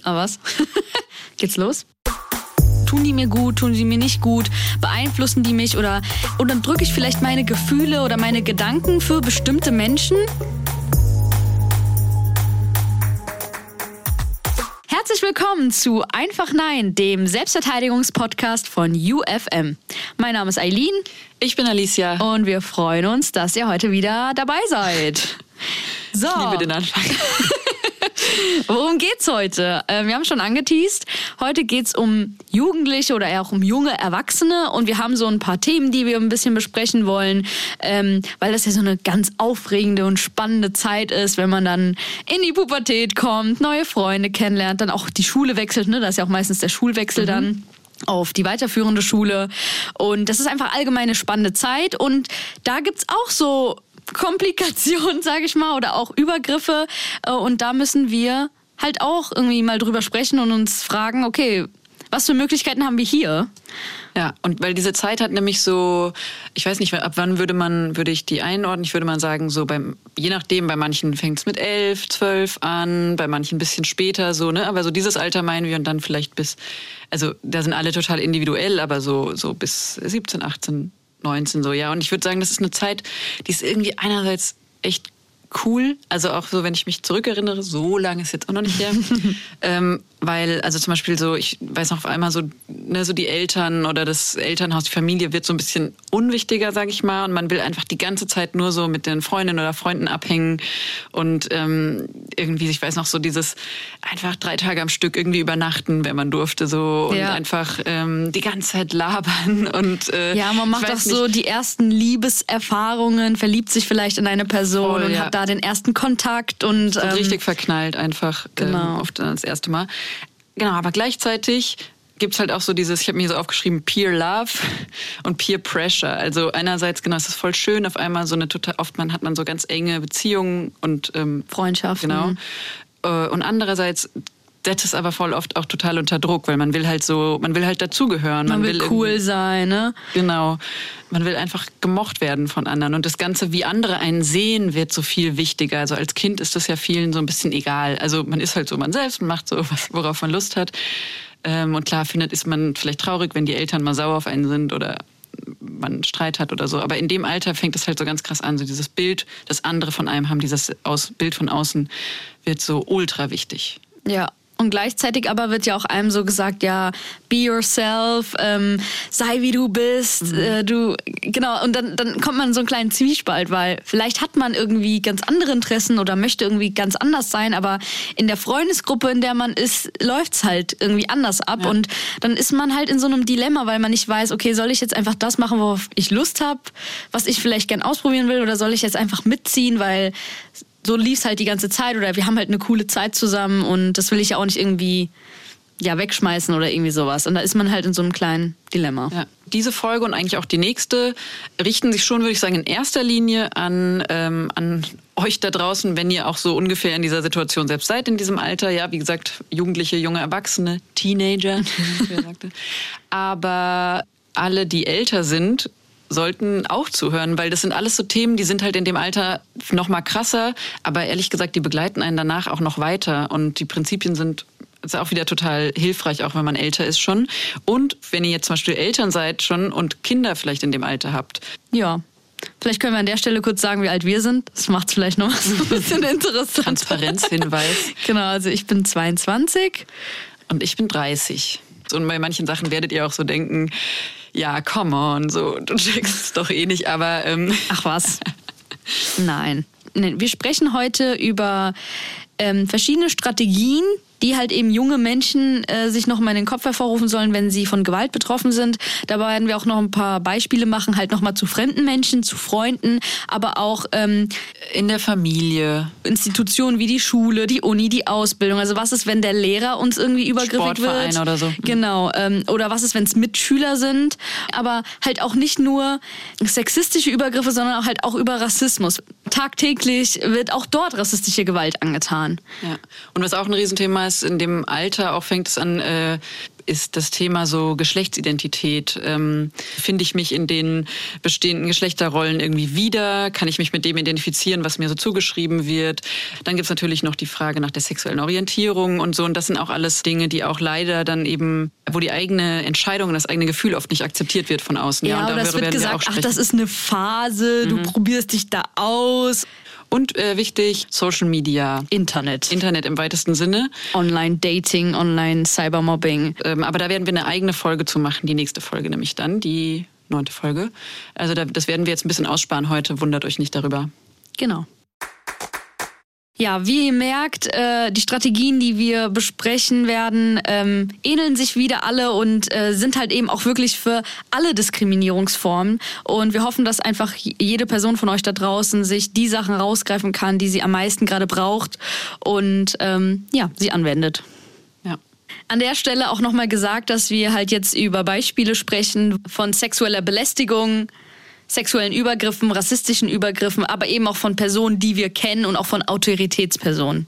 nie. Aber was? Geht's los? Tun die mir gut, tun sie mir nicht gut, beeinflussen die mich oder unterdrücke ich vielleicht meine Gefühle oder meine Gedanken für bestimmte Menschen? Herzlich willkommen zu Einfach Nein, dem Selbstverteidigungspodcast von UFM. Mein Name ist Eileen. Ich bin Alicia. Und wir freuen uns, dass ihr heute wieder dabei seid. So. Ich liebe den Anfang. Worum geht's heute? Äh, wir haben schon angeteased. Heute geht's um Jugendliche oder eher auch um junge Erwachsene und wir haben so ein paar Themen, die wir ein bisschen besprechen wollen, ähm, weil das ja so eine ganz aufregende und spannende Zeit ist, wenn man dann in die Pubertät kommt, neue Freunde kennenlernt, dann auch die Schule wechselt. Ne? Das ist ja auch meistens der Schulwechsel mhm. dann auf die weiterführende Schule. Und das ist einfach allgemeine spannende Zeit. Und da gibt's auch so Komplikationen, sage ich mal, oder auch Übergriffe. Äh, und da müssen wir halt auch irgendwie mal drüber sprechen und uns fragen, okay, was für Möglichkeiten haben wir hier? Ja, und weil diese Zeit hat nämlich so, ich weiß nicht, ab wann würde man, würde ich die einordnen? Ich würde mal sagen, so beim, je nachdem, bei manchen fängt es mit elf, zwölf an, bei manchen ein bisschen später so, ne? Aber so dieses Alter meinen wir und dann vielleicht bis, also da sind alle total individuell, aber so, so bis 17, 18, 19 so, ja. Und ich würde sagen, das ist eine Zeit, die ist irgendwie einerseits echt cool. Also auch so, wenn ich mich zurückerinnere, so lange ist jetzt auch noch nicht her. ähm, weil, also zum Beispiel so, ich weiß noch auf einmal so, ne, so die Eltern oder das Elternhaus, die Familie wird so ein bisschen unwichtiger, sag ich mal. Und man will einfach die ganze Zeit nur so mit den Freundinnen oder Freunden abhängen. Und ähm, irgendwie, ich weiß noch so dieses einfach drei Tage am Stück irgendwie übernachten, wenn man durfte, so und ja. einfach ähm, die ganze Zeit labern. Und äh, ja, man macht auch so die ersten Liebeserfahrungen, verliebt sich vielleicht in eine Person Voll, und ja. hat da den ersten Kontakt und ähm, richtig verknallt einfach genau. ähm, oft das erste Mal. Genau, aber gleichzeitig gibt es halt auch so dieses, ich habe mir so aufgeschrieben, Peer Love und Peer Pressure. Also einerseits, genau, es ist voll schön, auf einmal so eine total, oft man hat man so ganz enge Beziehungen und ähm, Freundschaften. Genau. Äh, und andererseits setzt es aber voll oft auch total unter Druck, weil man will halt so, man will halt dazugehören. Man, man, will, will cool sein, ne? Genau. Man will einfach gemocht werden von anderen. Und das Ganze, wie andere einen sehen, wird so viel wichtiger. Also als Kind ist das ja vielen so ein bisschen egal. Also man ist halt so man selbst und macht so, was, worauf man Lust hat. Ähm, und klar findet, ist man vielleicht traurig, wenn die Eltern mal sauer auf einen sind oder man Streit hat oder so. Aber in dem Alter fängt es halt so ganz krass an. So dieses Bild, das andere von einem haben, dieses Bild von außen, wird so ultra wichtig. Ja, und gleichzeitig aber wird ja auch einem so gesagt, ja, be yourself, ähm, sei wie du bist, mhm. äh, du, genau. Und dann, dann kommt man in so einen kleinen Zwiespalt, weil vielleicht hat man irgendwie ganz andere Interessen oder möchte irgendwie ganz anders sein, aber in der Freundesgruppe, in der man ist, läuft's halt irgendwie anders ab. Ja. Und dann ist man halt in so einem Dilemma, weil man nicht weiß, okay, soll ich jetzt einfach das machen, worauf ich Lust habe, was ich vielleicht gern ausprobieren will, oder soll ich jetzt einfach mitziehen, weil so lief es halt die ganze Zeit oder wir haben halt eine coole Zeit zusammen und das will ich ja auch nicht irgendwie ja, wegschmeißen oder irgendwie sowas. Und da ist man halt in so einem kleinen Dilemma. Ja. Diese Folge und eigentlich auch die nächste richten sich schon, würde ich sagen, in erster Linie an, ähm, an euch da draußen, wenn ihr auch so ungefähr in dieser Situation selbst seid, in diesem Alter. Ja, wie gesagt, Jugendliche, junge Erwachsene, Teenager. Aber alle, die älter sind, sollten auch zuhören, weil das sind alles so Themen, die sind halt in dem Alter noch mal krasser, aber ehrlich gesagt, die begleiten einen danach auch noch weiter und die Prinzipien sind ist auch wieder total hilfreich, auch wenn man älter ist schon. Und wenn ihr jetzt zum Beispiel Eltern seid schon und Kinder vielleicht in dem Alter habt. Ja. Vielleicht können wir an der Stelle kurz sagen, wie alt wir sind. Das macht es vielleicht noch mal so ein bisschen interessant. Transparenzhinweis. genau, also ich bin 22. Und ich bin 30. Und bei manchen Sachen werdet ihr auch so denken, ja, come on, so, du checkst es doch eh nicht, aber. Ähm. Ach was. Nein. Wir sprechen heute über ähm, verschiedene Strategien, die halt eben junge Menschen äh, sich nochmal in den Kopf hervorrufen sollen, wenn sie von Gewalt betroffen sind. Dabei werden wir auch noch ein paar Beispiele machen, halt nochmal zu fremden Menschen, zu Freunden, aber auch ähm, in der Familie. Institutionen wie die Schule, die Uni, die Ausbildung. Also was ist, wenn der Lehrer uns irgendwie übergriffig Sportverein wird? oder so. Genau. Ähm, oder was ist, wenn es Mitschüler sind? Aber halt auch nicht nur sexistische Übergriffe, sondern auch halt auch über Rassismus. Tagtäglich wird auch dort rassistische Gewalt angetan. Ja. Und was auch ein Riesenthema ist, Themas in dem Alter, auch fängt es an, äh, ist das Thema so Geschlechtsidentität. Ähm, Finde ich mich in den bestehenden Geschlechterrollen irgendwie wieder? Kann ich mich mit dem identifizieren, was mir so zugeschrieben wird? Dann gibt's natürlich noch die Frage nach der sexuellen Orientierung und so. Und das sind auch alles Dinge, die auch leider dann eben, wo die eigene Entscheidung und das eigene Gefühl oft nicht akzeptiert wird von außen. Ja, ja und das wird gesagt, ach, das ist eine Phase, du mhm. probierst dich da aus. Und äh, wichtig, Social Media. Internet. Internet im weitesten Sinne. Online-Dating, Online-Cybermobbing. Ähm, aber da werden wir eine eigene Folge zu machen, die nächste Folge nämlich dann, die neunte Folge. Also da, das werden wir jetzt ein bisschen aussparen heute, wundert euch nicht darüber. Genau. Ja, wie ihr merkt, äh, die Strategien, die wir besprechen werden, ähm, ähneln sich wieder alle und äh, sind halt eben auch wirklich für alle Diskriminierungsformen. Und wir hoffen, dass einfach jede Person von euch da draußen sich die Sachen rausgreifen kann, die sie am meisten gerade braucht und ähm, ja, sie anwendet. An der Stelle auch nochmal gesagt, dass wir halt jetzt über Beispiele sprechen von sexueller Belästigung, sexuellen Übergriffen, rassistischen Übergriffen, aber eben auch von Personen, die wir kennen und auch von Autoritätspersonen.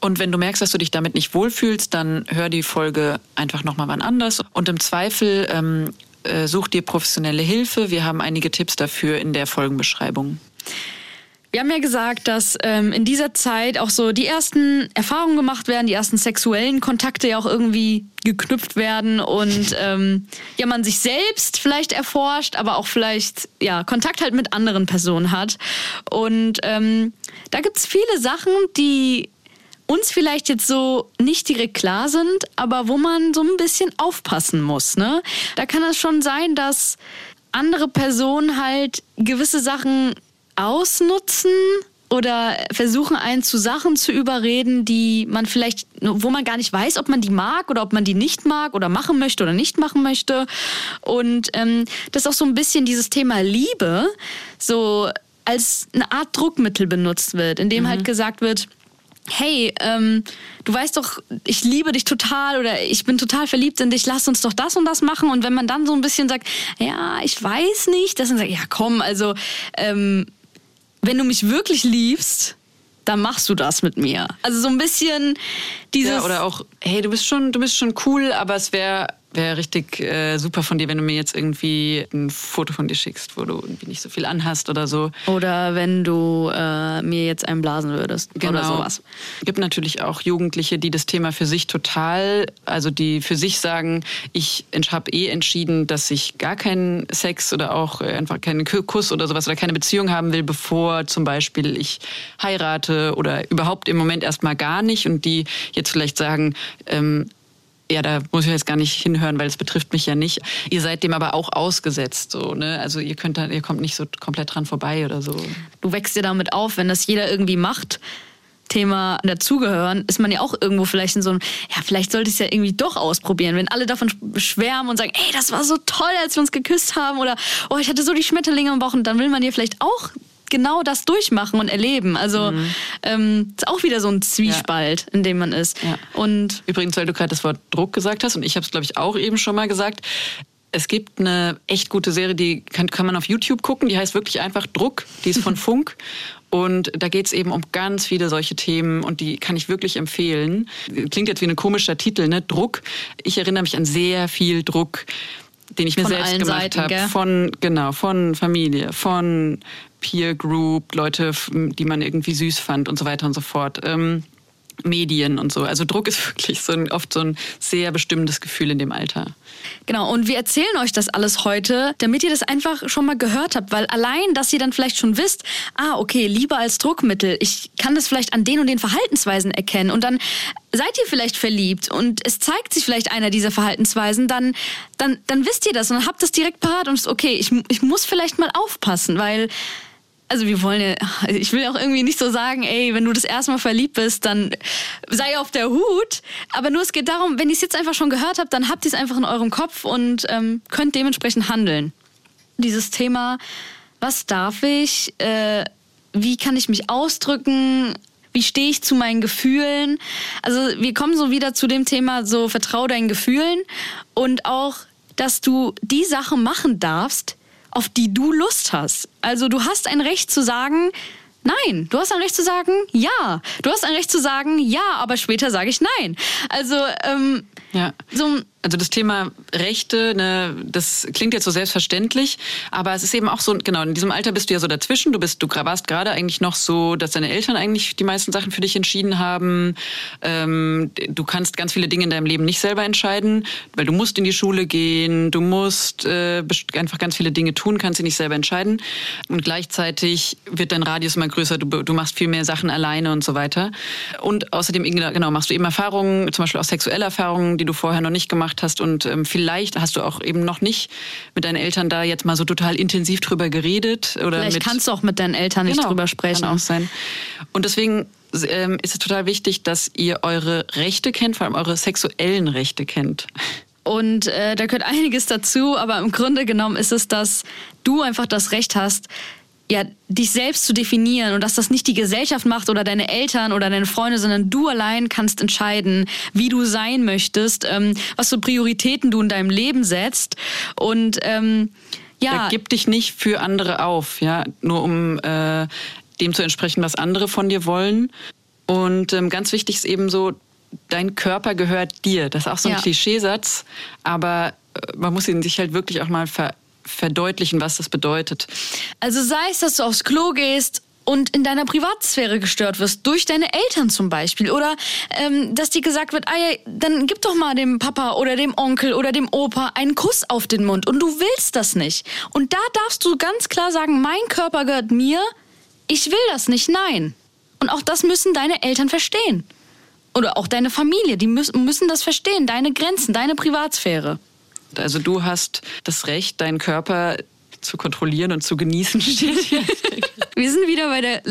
Und wenn du merkst, dass du dich damit nicht wohlfühlst, dann hör die Folge einfach nochmal wann anders. Und im Zweifel ähm, äh, such dir professionelle Hilfe. Wir haben einige Tipps dafür in der Folgenbeschreibung. Wir haben ja gesagt, dass ähm, in dieser Zeit auch so die ersten Erfahrungen gemacht werden, die ersten sexuellen Kontakte ja auch irgendwie geknüpft werden und ähm, ja man sich selbst vielleicht erforscht, aber auch vielleicht ja Kontakt halt mit anderen Personen hat. Und ähm, da gibt's viele Sachen, die uns vielleicht jetzt so nicht direkt klar sind, aber wo man so ein bisschen aufpassen muss. Ne? Da kann es schon sein, dass andere Personen halt gewisse Sachen ausnutzen oder versuchen einen zu Sachen zu überreden, die man vielleicht, wo man gar nicht weiß, ob man die mag oder ob man die nicht mag oder machen möchte oder nicht machen möchte. Und ähm, dass auch so ein bisschen dieses Thema Liebe so als eine Art Druckmittel benutzt wird, indem halt mhm. halt gesagt wird, hey, ähm, du weißt doch, ich liebe dich total oder ich bin total verliebt in dich, lass uns doch das und das machen. Und wenn man dann so ein bisschen sagt, ja, ich weiß nicht, dass man sagt, ja komm, also ähm, wenn du mich wirklich liebst, dann machst du das mit mir. Also so ein bisschen dieses. Ja, oder auch, hey, du bist schon, du bist schon cool, aber es wäre Wäre richtig äh, super von dir, wenn du mir jetzt irgendwie ein Foto von dir schickst, wo du irgendwie nicht so viel anhast oder so. Oder wenn du äh, mir jetzt einen blasen würdest genau. oder sowas. Es gibt natürlich auch Jugendliche, die das Thema für sich total, also die für sich sagen, ich habe eh entschieden, dass ich gar keinen Sex oder auch einfach keinen Kuss oder sowas oder keine Beziehung haben will, bevor zum Beispiel ich heirate oder überhaupt im Moment erstmal gar nicht und die jetzt vielleicht sagen, ähm, ja, da muss ich jetzt gar nicht hinhören, weil es betrifft mich ja nicht. Ihr seid dem aber auch ausgesetzt, so, ne? Also ihr könnt da, ihr kommt nicht so komplett dran vorbei oder so. Du wächst dir damit auf, wenn das jeder irgendwie macht. Thema dazugehören, ist man ja auch irgendwo vielleicht in so einem, ja, vielleicht sollte ich es ja irgendwie doch ausprobieren. Wenn alle davon schwärmen und sagen, ey, das war so toll, als wir uns geküsst haben oder, oh, ich hatte so die Schmetterlinge Bauch und dann will man dir vielleicht auch genau das durchmachen und erleben. Also mhm. ähm, ist auch wieder so ein Zwiespalt, ja. in dem man ist. Ja. Und Übrigens, weil du gerade das Wort Druck gesagt hast und ich habe es, glaube ich, auch eben schon mal gesagt. Es gibt eine echt gute Serie, die kann, kann man auf YouTube gucken, die heißt wirklich einfach Druck, die ist von Funk. Und da geht es eben um ganz viele solche Themen und die kann ich wirklich empfehlen. Klingt jetzt wie ein komischer Titel, ne? Druck. Ich erinnere mich an sehr viel Druck, den ich mir von selbst gemacht habe. Von, genau, von Familie, von Peer Group, Leute, die man irgendwie süß fand und so weiter und so fort. Ähm, Medien und so. Also Druck ist wirklich so ein, oft so ein sehr bestimmendes Gefühl in dem Alter. Genau, und wir erzählen euch das alles heute, damit ihr das einfach schon mal gehört habt, weil allein, dass ihr dann vielleicht schon wisst, ah, okay, lieber als Druckmittel, ich kann das vielleicht an den und den Verhaltensweisen erkennen und dann seid ihr vielleicht verliebt und es zeigt sich vielleicht einer dieser Verhaltensweisen, dann, dann, dann wisst ihr das und habt das direkt parat und ist okay, ich, ich muss vielleicht mal aufpassen, weil also wir wollen ja, ich will auch irgendwie nicht so sagen, ey, wenn du das erste Mal verliebt bist, dann sei auf der Hut. Aber nur es geht darum, wenn ihr es jetzt einfach schon gehört habt, dann habt ihr es einfach in eurem Kopf und ähm, könnt dementsprechend handeln. Dieses Thema, was darf ich, äh, wie kann ich mich ausdrücken, wie stehe ich zu meinen Gefühlen. Also wir kommen so wieder zu dem Thema, so vertrau deinen Gefühlen und auch, dass du die Sachen machen darfst, auf die du Lust hast. Also du hast ein Recht zu sagen, nein. Du hast ein Recht zu sagen, ja. Du hast ein Recht zu sagen, ja, aber später sage ich nein. Also, ähm, ja. so also das Thema Rechte, ne, das klingt jetzt so selbstverständlich, aber es ist eben auch so, genau, in diesem Alter bist du ja so dazwischen. Du bist, du warst gerade eigentlich noch so, dass deine Eltern eigentlich die meisten Sachen für dich entschieden haben. Ähm, du kannst ganz viele Dinge in deinem Leben nicht selber entscheiden, weil du musst in die Schule gehen, du musst äh, einfach ganz viele Dinge tun, kannst sie nicht selber entscheiden. Und gleichzeitig wird dein Radius immer größer, du, du machst viel mehr Sachen alleine und so weiter. Und außerdem, genau, machst du eben Erfahrungen, zum Beispiel auch sexuelle Erfahrungen, die du vorher noch nicht gemacht hast und ähm, vielleicht hast du auch eben noch nicht mit deinen Eltern da jetzt mal so total intensiv drüber geredet oder Vielleicht mit, kannst du auch mit deinen Eltern nicht genau, drüber sprechen. Kann auch sein. Und deswegen ähm, ist es total wichtig, dass ihr eure Rechte kennt, vor allem eure sexuellen Rechte kennt. Und äh, da gehört einiges dazu, aber im Grunde genommen ist es, dass du einfach das Recht hast, ja, dich selbst zu definieren und dass das nicht die Gesellschaft macht oder deine Eltern oder deine Freunde, sondern du allein kannst entscheiden, wie du sein möchtest, ähm, was für Prioritäten du in deinem Leben setzt und ähm, ja. ja. Gib dich nicht für andere auf, ja, nur um äh, dem zu entsprechen, was andere von dir wollen. Und ähm, ganz wichtig ist eben so, dein Körper gehört dir. Das ist auch so ein ja. Klischeesatz, aber äh, man muss ihn sich halt wirklich auch mal ver verdeutlichen, was das bedeutet. Also sei es, dass du aufs Klo gehst und in deiner Privatsphäre gestört wirst, durch deine Eltern zum Beispiel. Oder ähm, dass dir gesagt wird, ah ja, dann gib doch mal dem Papa oder dem Onkel oder dem Opa einen Kuss auf den Mund und du willst das nicht. Und da darfst du ganz klar sagen, mein Körper gehört mir, ich will das nicht, nein. Und auch das müssen deine Eltern verstehen. Oder auch deine Familie, die müssen, müssen das verstehen, deine Grenzen, deine Privatsphäre. Also du hast das Recht, deinen Körper zu kontrollieren und zu genießen Wir sind wieder bei der,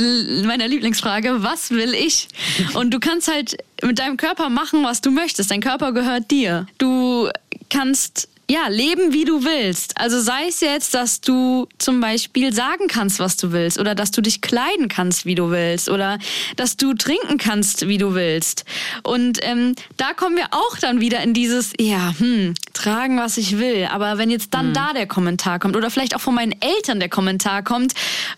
meiner Lieblingsfrage, was will ich? Und du kannst halt mit deinem Körper machen, was du möchtest. Dein Körper gehört dir. Du kannst ja, leben wie du willst. Also sei es jetzt, dass du zum Beispiel sagen kannst, was du willst, oder dass du dich kleiden kannst, wie du willst, oder dass du trinken kannst, wie du willst. Und ähm, da kommen wir auch dann wieder in dieses, ja, hm, tragen, was ich will. Aber wenn jetzt dann mhm. da der Kommentar kommt, oder vielleicht auch von meinen Eltern der Kommentar kommt,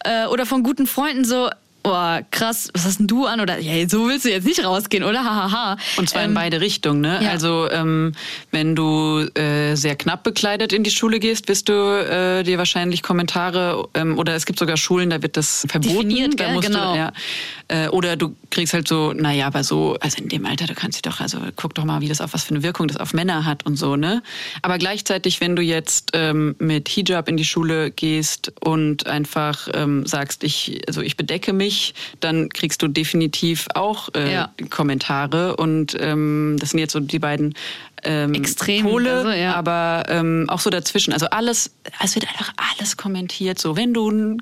äh, oder von guten Freunden so, Boah, krass, was hast denn du an? Oder ja, so willst du jetzt nicht rausgehen, oder? Hahaha. Ha, ha. Und zwar ähm, in beide Richtungen, ne? Ja. Also ähm, wenn du äh, sehr knapp bekleidet in die Schule gehst, wirst du äh, dir wahrscheinlich Kommentare ähm, oder es gibt sogar Schulen, da wird das verboten. Definiert, da musst genau. Du, ja, äh, oder du kriegst halt so, naja, aber so, also in dem Alter, du kannst dich doch, also guck doch mal, wie das auf was für eine Wirkung das auf Männer hat und so, ne? Aber gleichzeitig, wenn du jetzt ähm, mit Hijab in die Schule gehst und einfach ähm, sagst, ich, also ich bedecke mich nicht, dann kriegst du definitiv auch äh, ja. Kommentare. Und ähm, das sind jetzt so die beiden ähm, Extrem, Pole, also, ja. aber ähm, auch so dazwischen. Also alles, es wird einfach alles kommentiert. So, wenn du,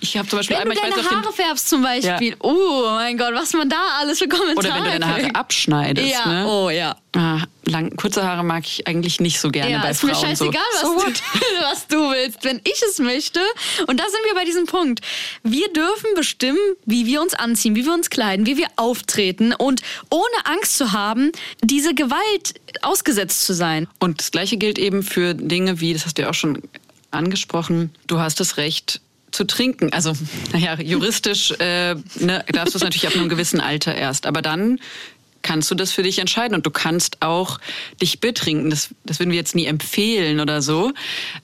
ich habe zum Beispiel wenn einmal, du deine ich weiß, Haare färbst zum Beispiel. Ja. Oh mein Gott, was man da alles für Kommentare Oder wenn du deine Haare abschneidest. Ja. Ne? Oh ja. Ah, lang, kurze Haare mag ich eigentlich nicht so gerne ja, bei ist Frauen. Ist mir scheißegal, so. was, du, was du willst, wenn ich es möchte. Und da sind wir bei diesem Punkt. Wir dürfen bestimmen, wie wir uns anziehen, wie wir uns kleiden, wie wir auftreten und ohne Angst zu haben, diese Gewalt ausgesetzt zu sein. Und das Gleiche gilt eben für Dinge wie, das hast du ja auch schon angesprochen, du hast das Recht, zu trinken. Also, naja, juristisch äh, ne, darfst du es natürlich ab einem gewissen Alter erst. Aber dann kannst du das für dich entscheiden und du kannst auch dich betrinken. Das, das würden wir jetzt nie empfehlen oder so.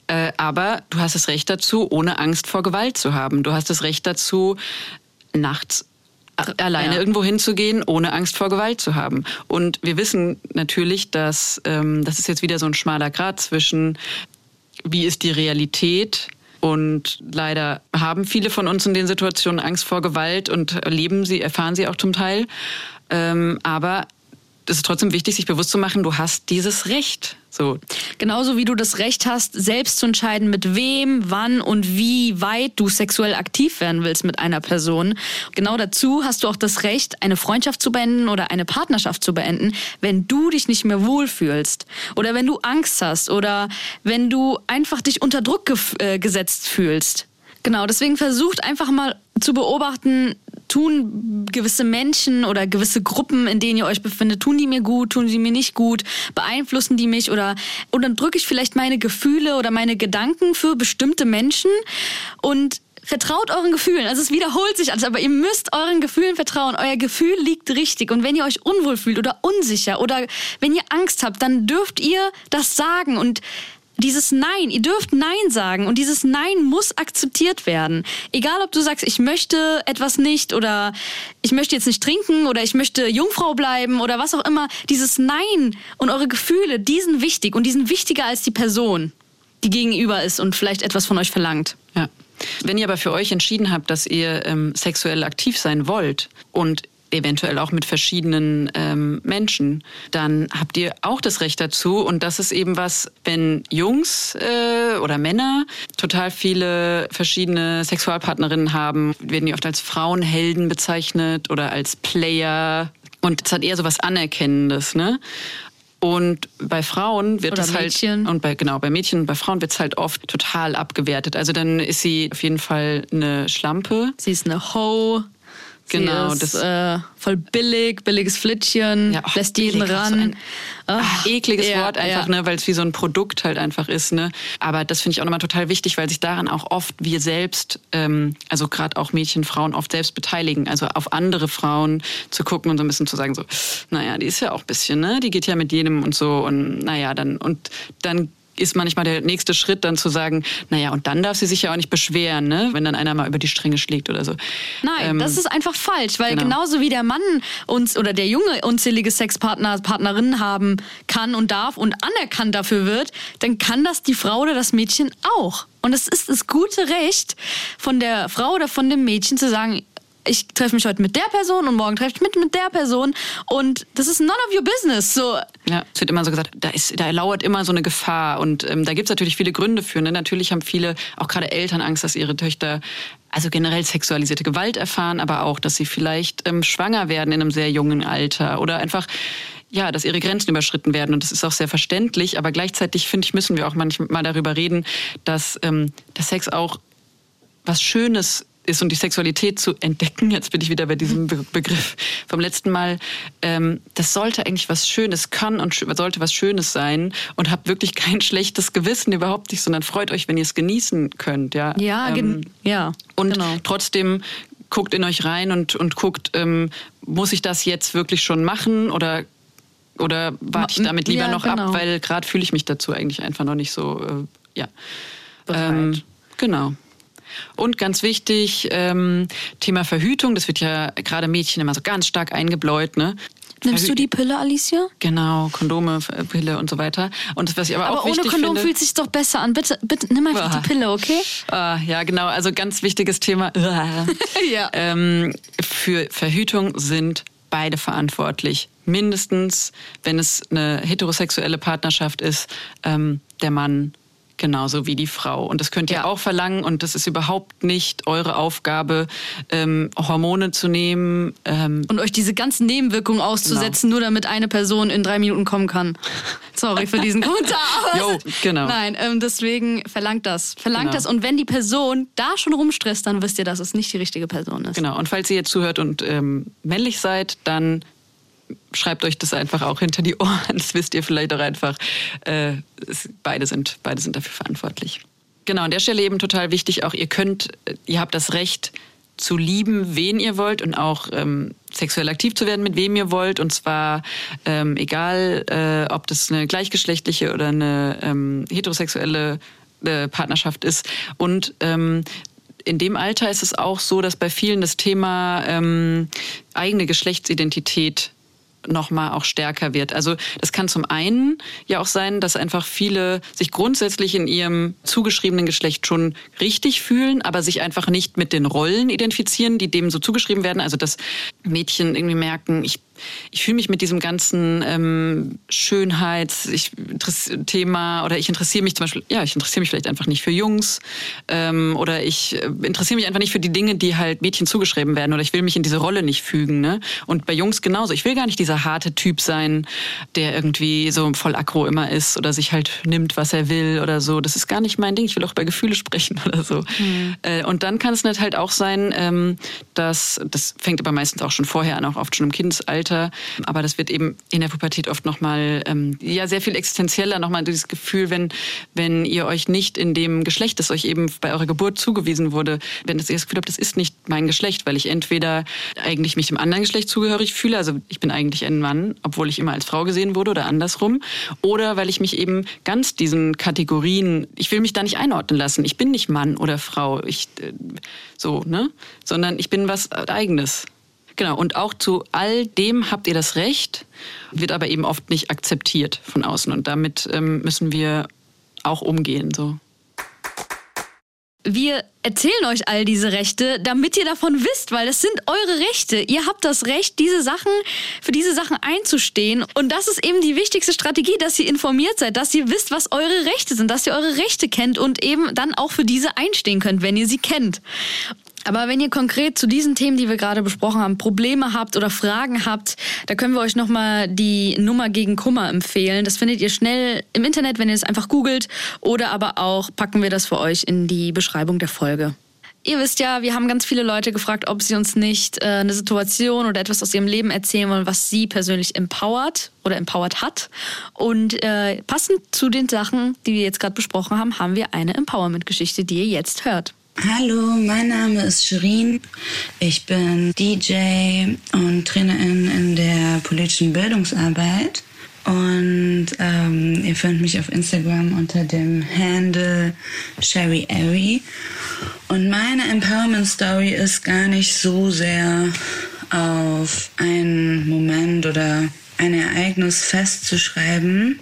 Äh, aber du hast das Recht dazu, ohne Angst vor Gewalt zu haben. Du hast das Recht dazu, nachts alleine ja. irgendwo hinzugehen, ohne Angst vor Gewalt zu haben. Und wir wissen natürlich, dass ähm, das ist jetzt wieder so ein schmaler Grad zwischen, wie ist die Realität und leider haben viele von uns in den Situationen Angst vor Gewalt und erleben sie, erfahren sie auch zum Teil. Ähm, aber es ist trotzdem wichtig, sich bewusst zu machen, du hast dieses Recht. So. Genauso wie du das Recht hast, selbst zu entscheiden, mit wem, wann und wie weit du sexuell aktiv werden willst mit einer Person. Genau dazu hast du auch das Recht, eine Freundschaft zu beenden oder eine Partnerschaft zu beenden, wenn du dich nicht mehr wohlfühlst oder wenn du Angst hast oder wenn du einfach dich unter Druck ge äh, gesetzt fühlst. Genau, deswegen versucht einfach mal zu beobachten, tun gewisse Menschen oder gewisse Gruppen, in denen ihr euch befindet, tun die mir gut, tun sie mir nicht gut, beeinflussen die mich oder und dann drücke ich vielleicht meine Gefühle oder meine Gedanken für bestimmte Menschen und vertraut euren Gefühlen. Also es wiederholt sich alles, aber ihr müsst euren Gefühlen vertrauen. Euer Gefühl liegt richtig. Und wenn ihr euch unwohl fühlt oder unsicher oder wenn ihr Angst habt, dann dürft ihr das sagen. Und dieses Nein, ihr dürft Nein sagen und dieses Nein muss akzeptiert werden. Egal, ob du sagst, ich möchte etwas nicht oder ich möchte jetzt nicht trinken oder ich möchte Jungfrau bleiben oder was auch immer, dieses Nein und eure Gefühle, die sind wichtig und die sind wichtiger als die Person, die gegenüber ist und vielleicht etwas von euch verlangt. Ja. Wenn ihr aber für euch entschieden habt, dass ihr ähm, sexuell aktiv sein wollt und eventuell auch mit verschiedenen ähm, Menschen, dann habt ihr auch das Recht dazu. Und das ist eben was, wenn Jungs äh, oder Männer total viele verschiedene Sexualpartnerinnen haben, werden die oft als Frauenhelden bezeichnet oder als Player. Und es hat eher so was Anerkennendes, ne? Und bei Frauen wird es halt und bei genau bei Mädchen und bei Frauen wird es halt oft total abgewertet. Also dann ist sie auf jeden Fall eine Schlampe. Sie ist eine Ho. Genau, ist, das äh, voll billig, billiges Flittchen, ja, lässt jeden ran. So ein, ach, ekliges ja, Wort einfach, ja. ne, weil es wie so ein Produkt halt einfach ist. Ne? Aber das finde ich auch nochmal total wichtig, weil sich daran auch oft wir selbst, ähm, also gerade auch Mädchen, Frauen oft selbst beteiligen. Also auf andere Frauen zu gucken und so ein bisschen zu sagen, so, naja, die ist ja auch ein bisschen, ne? Die geht ja mit jedem und so und naja, dann und dann ist manchmal der nächste Schritt dann zu sagen, naja, und dann darf sie sich ja auch nicht beschweren, ne? wenn dann einer mal über die Stränge schlägt oder so. Nein, ähm, das ist einfach falsch, weil genau. genauso wie der Mann uns oder der Junge unzählige Sexpartner, Partnerinnen haben kann und darf und anerkannt dafür wird, dann kann das die Frau oder das Mädchen auch. Und es ist das gute Recht von der Frau oder von dem Mädchen zu sagen, ich treffe mich heute mit der Person und morgen treffe ich mich mit der Person und das ist none of your business. So. Ja, es wird immer so gesagt, da, ist, da lauert immer so eine Gefahr und ähm, da gibt es natürlich viele Gründe für. Ne? Natürlich haben viele, auch gerade Eltern, Angst, dass ihre Töchter also generell sexualisierte Gewalt erfahren, aber auch, dass sie vielleicht ähm, schwanger werden in einem sehr jungen Alter oder einfach ja, dass ihre Grenzen überschritten werden. Und das ist auch sehr verständlich. Aber gleichzeitig, finde ich, müssen wir auch manchmal darüber reden, dass ähm, der Sex auch was Schönes ist und die Sexualität zu entdecken, jetzt bin ich wieder bei diesem Be Begriff vom letzten Mal, ähm, das sollte eigentlich was Schönes, kann und sollte was Schönes sein und habt wirklich kein schlechtes Gewissen überhaupt nicht, sondern freut euch, wenn ihr es genießen könnt. Ja, ja, ähm, ja und genau. trotzdem guckt in euch rein und, und guckt, ähm, muss ich das jetzt wirklich schon machen oder oder warte ich damit lieber ja, noch genau. ab, weil gerade fühle ich mich dazu eigentlich einfach noch nicht so, äh, ja. Ähm, genau. Und ganz wichtig, ähm, Thema Verhütung, das wird ja gerade Mädchen immer so ganz stark eingebläut, ne? Nimmst du die Pille, Alicia? Genau, Kondome, äh, Pille und so weiter. Und das, was ich aber, aber auch ohne Kondom fühlt sich doch besser an. Bitte, bitte nimm einfach ah. die Pille, okay? Ah, ja, genau. Also ganz wichtiges Thema. ja. Ähm, für Verhütung sind beide verantwortlich. Mindestens, wenn es eine heterosexuelle Partnerschaft ist, ähm, der Mann genauso wie die Frau. Und das könnt ihr ja. auch verlangen und das ist überhaupt nicht eure Aufgabe, ähm, Hormone zu nehmen. Ähm und euch diese ganzen Nebenwirkungen auszusetzen, genau. nur damit eine Person in drei Minuten kommen kann. Sorry für diesen Kommentar. jo, genau. Nein, ähm, deswegen verlangt das. Verlangt genau. das und wenn die Person da schon rumstresst, dann wisst ihr, dass es nicht die richtige Person ist. Genau, und falls ihr jetzt zuhört und ähm, männlich seid, dann schreibt euch das einfach auch hinter die Ohren. Das wisst ihr vielleicht auch einfach. Äh, es, beide, sind, beide sind dafür verantwortlich. Genau, an der Stelle eben total wichtig auch, ihr könnt, ihr habt das Recht zu lieben, wen ihr wollt und auch ähm, sexuell aktiv zu werden, mit wem ihr wollt. Und zwar ähm, egal, äh, ob das eine gleichgeschlechtliche oder eine ähm, heterosexuelle äh, Partnerschaft ist. Und ähm, in dem Alter ist es auch so, dass bei vielen das Thema ähm, eigene Geschlechtsidentität nochmal auch stärker wird. Also das kann zum einen ja auch sein, dass einfach viele sich grundsätzlich in ihrem zugeschriebenen Geschlecht schon richtig fühlen, aber sich einfach nicht mit den Rollen identifizieren, die dem so zugeschrieben werden. Also dass Mädchen irgendwie merken, ich ich fühle mich mit diesem ganzen ähm, Schönheitsthema oder ich interessiere mich zum Beispiel, ja, ich interessiere mich vielleicht einfach nicht für Jungs ähm, oder ich äh, interessiere mich einfach nicht für die Dinge, die halt Mädchen zugeschrieben werden oder ich will mich in diese Rolle nicht fügen. Ne? Und bei Jungs genauso. Ich will gar nicht dieser dieser harte Typ sein, der irgendwie so voll aggro immer ist oder sich halt nimmt, was er will oder so. Das ist gar nicht mein Ding. Ich will auch über Gefühle sprechen oder so. Mhm. Und dann kann es halt auch sein, ähm, dass, das fängt aber meistens auch schon vorher an, auch oft schon im Kindesalter, aber das wird eben in der Pubertät oft nochmal, ähm, ja, sehr viel existenzieller, nochmal dieses Gefühl, wenn, wenn ihr euch nicht in dem Geschlecht, das euch eben bei eurer Geburt zugewiesen wurde, wenn ihr das Gefühl habt, das ist nicht mein Geschlecht, weil ich entweder eigentlich mich dem anderen Geschlecht zugehörig fühle, also ich bin eigentlich ein Mann, obwohl ich immer als Frau gesehen wurde oder andersrum, oder weil ich mich eben ganz diesen Kategorien, ich will mich da nicht einordnen lassen. Ich bin nicht Mann oder Frau, ich äh, so, ne? Sondern ich bin was eigenes. Genau, und auch zu all dem habt ihr das Recht, wird aber eben oft nicht akzeptiert von außen. Und damit ähm, müssen wir auch umgehen. So wir erzählen euch all diese Rechte, damit ihr davon wisst, weil das sind eure Rechte. Ihr habt das Recht, diese Sachen, für diese Sachen einzustehen. Und das ist eben die wichtigste Strategie, dass ihr informiert seid, dass ihr wisst, was eure Rechte sind, dass ihr eure Rechte kennt und eben dann auch für diese einstehen könnt, wenn ihr sie kennt. Aber wenn ihr konkret zu diesen Themen, die wir gerade besprochen haben, Probleme habt oder Fragen habt, da können wir euch nochmal die Nummer gegen Kummer empfehlen. Das findet ihr schnell im Internet, wenn ihr es einfach googelt. Oder aber auch packen wir das für euch in die Beschreibung der Folge. Ihr wisst ja, wir haben ganz viele Leute gefragt, ob sie uns nicht äh, eine Situation oder etwas aus ihrem Leben erzählen wollen, was sie persönlich empowert oder empowert hat. Und äh, passend zu den Sachen, die wir jetzt gerade besprochen haben, haben wir eine Empowerment-Geschichte, die ihr jetzt hört. Hallo, mein Name ist Shirin. Ich bin DJ und Trainerin in der politischen Bildungsarbeit. Und ähm, ihr findet mich auf Instagram unter dem Handle Sherry Airy. Und meine Empowerment Story ist gar nicht so sehr auf einen Moment oder ein Ereignis festzuschreiben,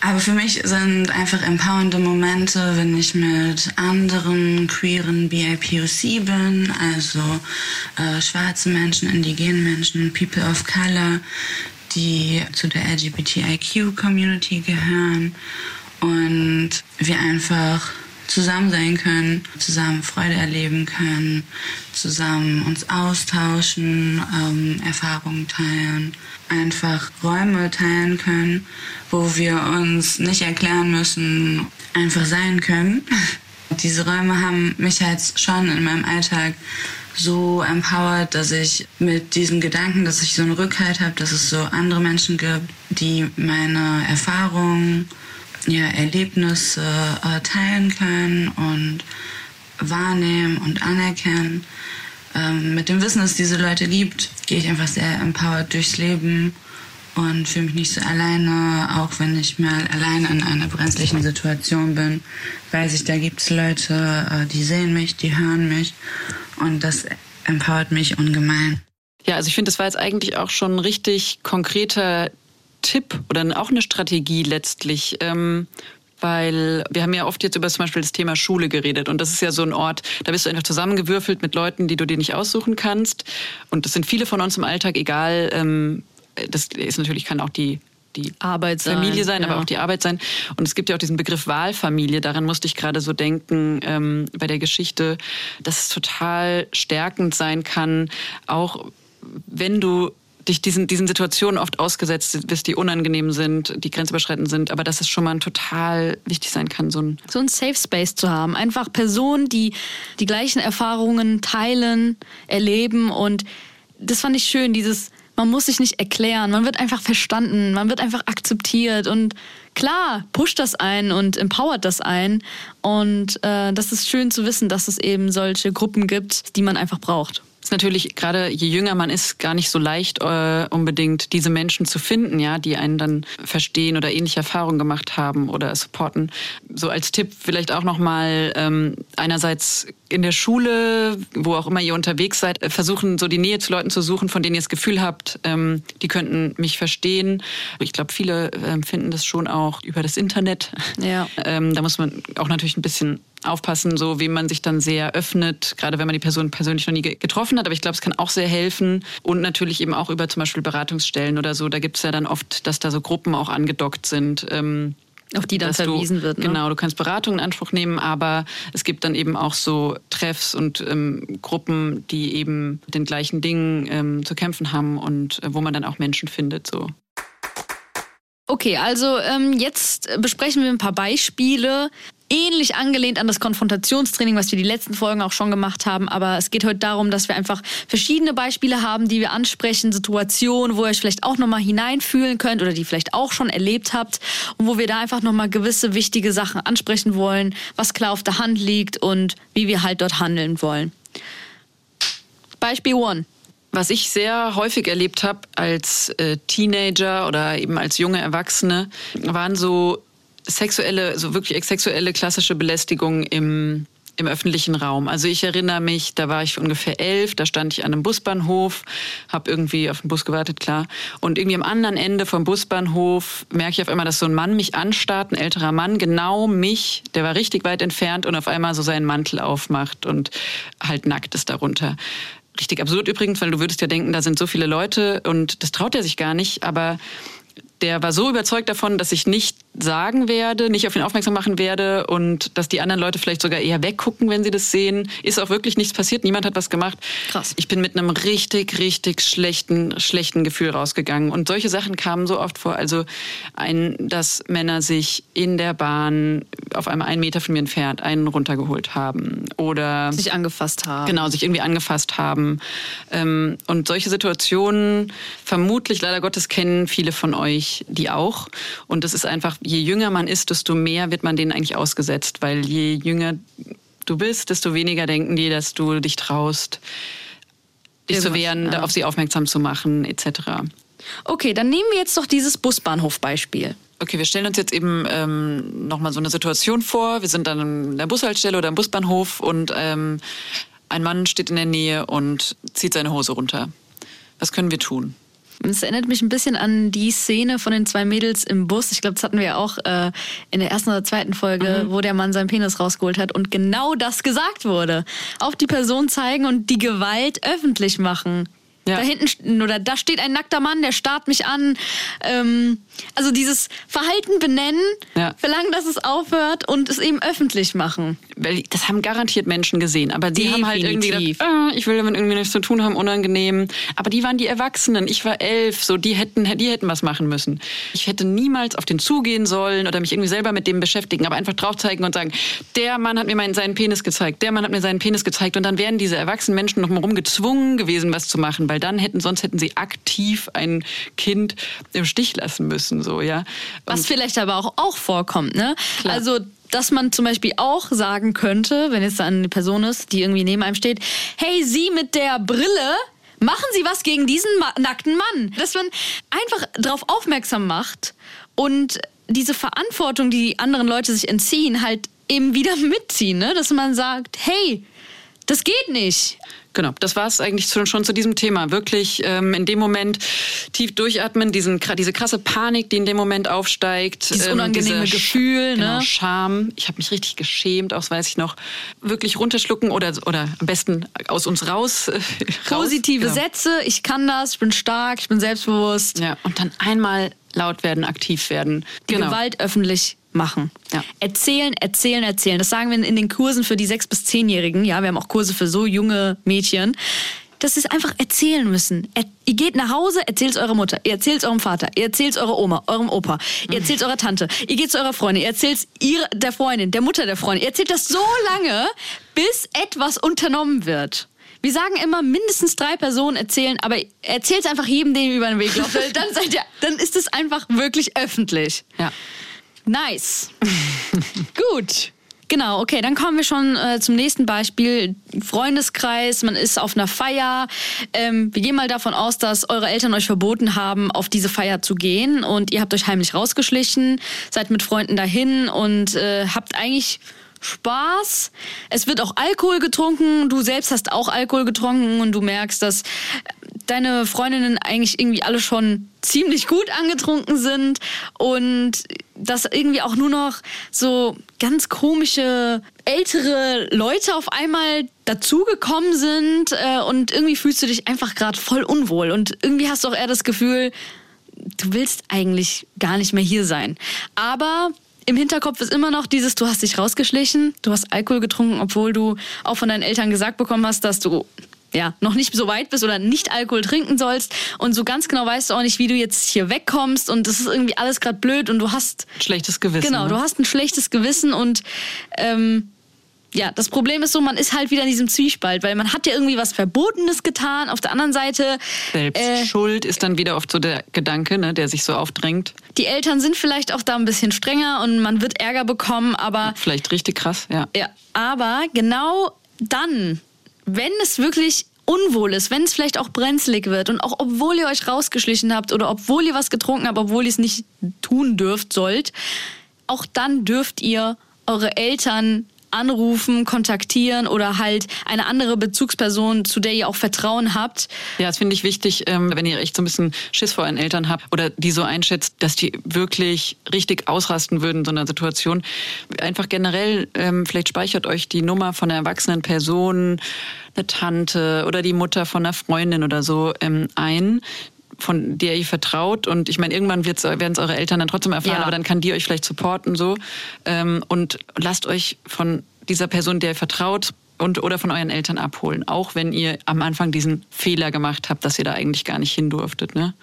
aber für mich sind einfach empowernde Momente, wenn ich mit anderen queeren BIPOC bin, also äh, schwarze Menschen, indigene Menschen, People of Color, die zu der LGBTIQ-Community gehören. Und wir einfach zusammen sein können, zusammen Freude erleben können, zusammen uns austauschen, ähm, Erfahrungen teilen, einfach Räume teilen können, wo wir uns nicht erklären müssen, einfach sein können. Diese Räume haben mich halt schon in meinem Alltag so empowered, dass ich mit diesem Gedanken, dass ich so einen Rückhalt habe, dass es so andere Menschen gibt, die meine Erfahrungen ja, Erlebnisse äh, teilen können und wahrnehmen und anerkennen. Ähm, mit dem Wissen, dass es diese Leute gibt, gehe ich einfach sehr empowered durchs Leben und fühle mich nicht so alleine, auch wenn ich mal alleine in einer brenzlichen Situation bin, weiß ich, da gibt es Leute, äh, die sehen mich, die hören mich und das empowert mich ungemein. Ja, also ich finde, das war jetzt eigentlich auch schon ein richtig konkreter Tipp oder auch eine Strategie letztlich. Ähm, weil wir haben ja oft jetzt über zum Beispiel das Thema Schule geredet und das ist ja so ein Ort, da bist du einfach zusammengewürfelt mit Leuten, die du dir nicht aussuchen kannst und das sind viele von uns im Alltag, egal, ähm, das ist natürlich, kann auch die die Arbeit sein, Familie sein, ja. aber auch die Arbeit sein. Und es gibt ja auch diesen Begriff Wahlfamilie. Daran musste ich gerade so denken ähm, bei der Geschichte, dass es total stärkend sein kann, auch wenn du dich diesen, diesen Situationen oft ausgesetzt bist, die unangenehm sind, die grenzüberschreitend sind, aber dass es schon mal total wichtig sein kann, so ein so ein Safe Space zu haben. Einfach Personen, die die gleichen Erfahrungen teilen, erleben und das fand ich schön, dieses man muss sich nicht erklären, man wird einfach verstanden, man wird einfach akzeptiert und klar, pusht das ein und empowert das ein. Und äh, das ist schön zu wissen, dass es eben solche Gruppen gibt, die man einfach braucht ist natürlich gerade je jünger man ist, gar nicht so leicht äh, unbedingt diese Menschen zu finden, ja, die einen dann verstehen oder ähnliche Erfahrungen gemacht haben oder supporten. So als Tipp vielleicht auch nochmal ähm, einerseits in der Schule, wo auch immer ihr unterwegs seid, äh, versuchen so die Nähe zu Leuten zu suchen, von denen ihr das Gefühl habt, ähm, die könnten mich verstehen. Ich glaube, viele ähm, finden das schon auch über das Internet. Ja. Ähm, da muss man auch natürlich ein bisschen aufpassen, so wem man sich dann sehr öffnet, gerade wenn man die Person persönlich noch nie getroffen hat. Aber ich glaube, es kann auch sehr helfen. Und natürlich eben auch über zum Beispiel Beratungsstellen oder so. Da gibt es ja dann oft, dass da so Gruppen auch angedockt sind. Ähm, Auf die dann verwiesen du, wird, ne? Genau, du kannst Beratung in Anspruch nehmen, aber es gibt dann eben auch so Treffs und ähm, Gruppen, die eben mit den gleichen Dingen ähm, zu kämpfen haben und äh, wo man dann auch Menschen findet. So. Okay, also ähm, jetzt besprechen wir ein paar Beispiele, ähnlich angelehnt an das Konfrontationstraining, was wir die letzten Folgen auch schon gemacht haben. Aber es geht heute darum, dass wir einfach verschiedene Beispiele haben, die wir ansprechen, Situationen, wo ihr euch vielleicht auch nochmal hineinfühlen könnt oder die vielleicht auch schon erlebt habt und wo wir da einfach nochmal gewisse wichtige Sachen ansprechen wollen, was klar auf der Hand liegt und wie wir halt dort handeln wollen. Beispiel One. Was ich sehr häufig erlebt habe als äh, Teenager oder eben als junge Erwachsene, waren so sexuelle, so wirklich sexuelle klassische Belästigung im im öffentlichen Raum. Also ich erinnere mich, da war ich ungefähr elf, da stand ich an einem Busbahnhof, habe irgendwie auf den Bus gewartet, klar. Und irgendwie am anderen Ende vom Busbahnhof merke ich auf einmal, dass so ein Mann mich anstarrt, ein älterer Mann, genau mich, der war richtig weit entfernt und auf einmal so seinen Mantel aufmacht und halt nackt ist darunter. Richtig absurd übrigens, weil du würdest ja denken, da sind so viele Leute und das traut er sich gar nicht, aber der war so überzeugt davon, dass ich nicht sagen werde, nicht auf ihn aufmerksam machen werde und dass die anderen Leute vielleicht sogar eher weggucken, wenn sie das sehen. Ist auch wirklich nichts passiert, niemand hat was gemacht. Krass. Ich bin mit einem richtig, richtig schlechten, schlechten Gefühl rausgegangen. Und solche Sachen kamen so oft vor. Also ein, dass Männer sich in der Bahn auf einmal einen Meter von mir entfernt einen runtergeholt haben oder Sich angefasst haben. Genau, sich irgendwie angefasst haben. Ähm, und solche Situationen, vermutlich, leider Gottes, kennen viele von euch die auch. Und das ist einfach, je jünger man ist, desto mehr wird man denen eigentlich ausgesetzt, weil je jünger du bist, desto weniger denken die, dass du dich traust, dich zu wehren, ja. auf sie aufmerksam zu machen, etc. Okay, dann nehmen wir jetzt doch dieses Busbahnhof-Beispiel. Okay, wir stellen uns jetzt eben ähm, nochmal so eine Situation vor. Wir sind dann in der Bushaltestelle oder im Busbahnhof und ähm, ein Mann steht in der Nähe und zieht seine Hose runter. Was können wir tun? Es erinnert mich ein bisschen an die Szene von den zwei Mädels im Bus. Ich glaube, das hatten wir auch äh, in der ersten oder zweiten Folge, wo der Mann seinen Penis rausgeholt hat und genau das gesagt wurde. Auf die Person zeigen und die Gewalt öffentlich machen. Ja. Da hinten oder da steht ein nackter Mann, der starrt mich an. Ähm, also dieses Verhalten benennen, Ja. verlangen, dass es aufhört und es eben öffentlich machen. Weil das haben garantiert Menschen gesehen, aber die haben halt irgendwie Definitiv. gedacht, äh, ich will damit irgendwie nichts zu tun haben, unangenehm. Aber die waren die Erwachsenen, ich war elf, so die hätten, die hätten was machen müssen. Ich hätte niemals auf den zugehen sollen oder mich irgendwie selber mit dem beschäftigen, aber einfach drauf zeigen und sagen, der Mann hat mir meinen, seinen Penis gezeigt, der Mann hat mir seinen Penis gezeigt und dann wären diese erwachsenen Menschen noch mal rum gezwungen gewesen, was zu machen, weil dann hätten, sonst hätten sie aktiv ein Kind im Stich lassen müssen, so, ja. Was Und- vielleicht aber auch, auch vorkommt, ne? Klar. Also, dass man zum Beispiel auch sagen könnte, wenn jetzt da eine Person ist, die irgendwie neben einem steht, hey, Sie mit der Brille, machen Sie was gegen diesen nackten Mann. Dass man einfach darauf aufmerksam macht und diese Verantwortung, die die anderen Leute sich entziehen, halt eben wieder mitziehen, ne? Dass man sagt, hey, das geht nicht. Genau, das war es eigentlich schon, schon zu diesem Thema. Wirklich ähm, in dem Moment tief durchatmen, diesen, diese krasse Panik, die in dem Moment aufsteigt. Dieses ähm, unangenehme dieser Sch- Gefühl, genau, ne? Scham. Ich habe mich richtig geschämt, auch das weiß ich noch. Wirklich runterschlucken oder, oder am besten aus uns raus. Äh, Positive raus. Genau. Sätze, ich kann das, ich bin stark, ich bin selbstbewusst. Ja, und dann einmal laut werden, aktiv werden. die Genau. Gewalt öffentlich machen. Ja. Erzählen, erzählen, erzählen. Das sagen wir in den Kursen für die sechs bis zehnjährigen. Ja, wir haben auch Kurse für so junge Mädchen. Dass sie es einfach erzählen müssen. Er, ihr geht nach Hause, erzählt es eurer Mutter, ihr erzählt es eurem Vater, ihr erzählt es eurer Oma, eurem Opa, ihr erzählt es eurer Tante, ihr geht zu eurer Freundin, ihr erzählt es der Freundin, der Mutter der Freundin. Ihr erzählt das so lange, bis etwas unternommen wird. Wir sagen immer, mindestens drei Personen erzählen, aber erzählt es einfach jedem, dem ihr über den Weg läuft. Dann, seid ihr, dann ist es einfach wirklich öffentlich. Ja. Nice. Gut. Genau, okay, dann kommen wir schon äh, zum nächsten Beispiel. Freundeskreis, man ist auf einer Feier. Ähm, wir gehen mal davon aus, dass eure Eltern euch verboten haben, auf diese Feier zu gehen und ihr habt euch heimlich rausgeschlichen, seid mit Freunden dahin und äh, habt eigentlich Spaß. Es wird auch Alkohol getrunken. Du selbst hast auch Alkohol getrunken und du merkst, dass deine Freundinnen eigentlich irgendwie alle schon ziemlich gut angetrunken sind und dass irgendwie auch nur noch so ganz komische ältere Leute auf einmal dazugekommen sind äh, und irgendwie fühlst du dich einfach gerade voll unwohl und irgendwie hast du auch eher das Gefühl, du willst eigentlich gar nicht mehr hier sein. Aber im Hinterkopf ist immer noch dieses, du hast dich rausgeschlichen, du hast Alkohol getrunken, obwohl du auch von deinen Eltern gesagt bekommen hast, dass du ja, noch nicht so weit bist oder nicht Alkohol trinken sollst und so ganz genau weißt du auch nicht, wie du jetzt hier wegkommst und das ist irgendwie alles gerade blöd und du hast schlechtes Gewissen. Genau, ne? du hast ein schlechtes Gewissen und ähm, ja, das Problem ist so, man ist halt wieder in diesem Zwiespalt, weil man hat ja irgendwie was Verbotenes getan. Auf der anderen Seite. Selbstschuld äh, ist dann wieder oft so der Gedanke, ne, der sich so aufdrängt. Die Eltern sind vielleicht auch da ein bisschen strenger und man wird Ärger bekommen, aber. Vielleicht richtig krass, ja. Ja, aber genau dann, wenn es wirklich unwohl ist, wenn es vielleicht auch brenzlig wird und auch obwohl ihr euch rausgeschlichen habt oder obwohl ihr was getrunken habt, obwohl ihr es nicht tun dürft, sollt, auch dann dürft ihr eure Eltern anrufen, kontaktieren oder halt eine andere Bezugsperson, zu der ihr auch Vertrauen habt. Ja, das finde ich wichtig, ähm, wenn ihr echt so ein bisschen Schiss vor euren Eltern habt oder die so einschätzt, dass die wirklich richtig ausrasten würden in so einer Situation. Einfach generell, ähm, vielleicht speichert euch die Nummer von einer erwachsenen Person, eine Tante oder die Mutter von einer Freundin oder so ähm, ein von der ihr vertraut. Und ich meine, irgendwann werden es eure Eltern dann trotzdem erfahren, ja. aber dann kann die euch vielleicht supporten so. Ähm, und lasst euch von dieser Person, der ihr vertraut, und oder von euren Eltern abholen, auch wenn ihr am Anfang diesen Fehler gemacht habt, dass ihr da eigentlich gar nicht hin durftet. Ne?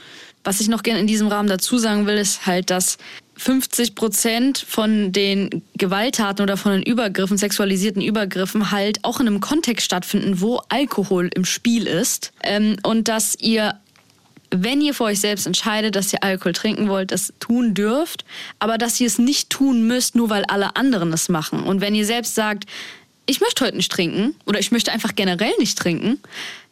Was ich noch gerne in diesem Rahmen dazu sagen will, ist halt, dass 50 Prozent von den Gewalttaten oder von den Übergriffen, sexualisierten Übergriffen halt auch in einem Kontext stattfinden, wo Alkohol im Spiel ist. Ähm, und dass ihr wenn ihr für euch selbst entscheidet, dass ihr Alkohol trinken wollt, das tun dürft, aber dass ihr es nicht tun müsst, nur weil alle anderen es machen. Und wenn ihr selbst sagt, ich möchte heute nicht trinken oder ich möchte einfach generell nicht trinken,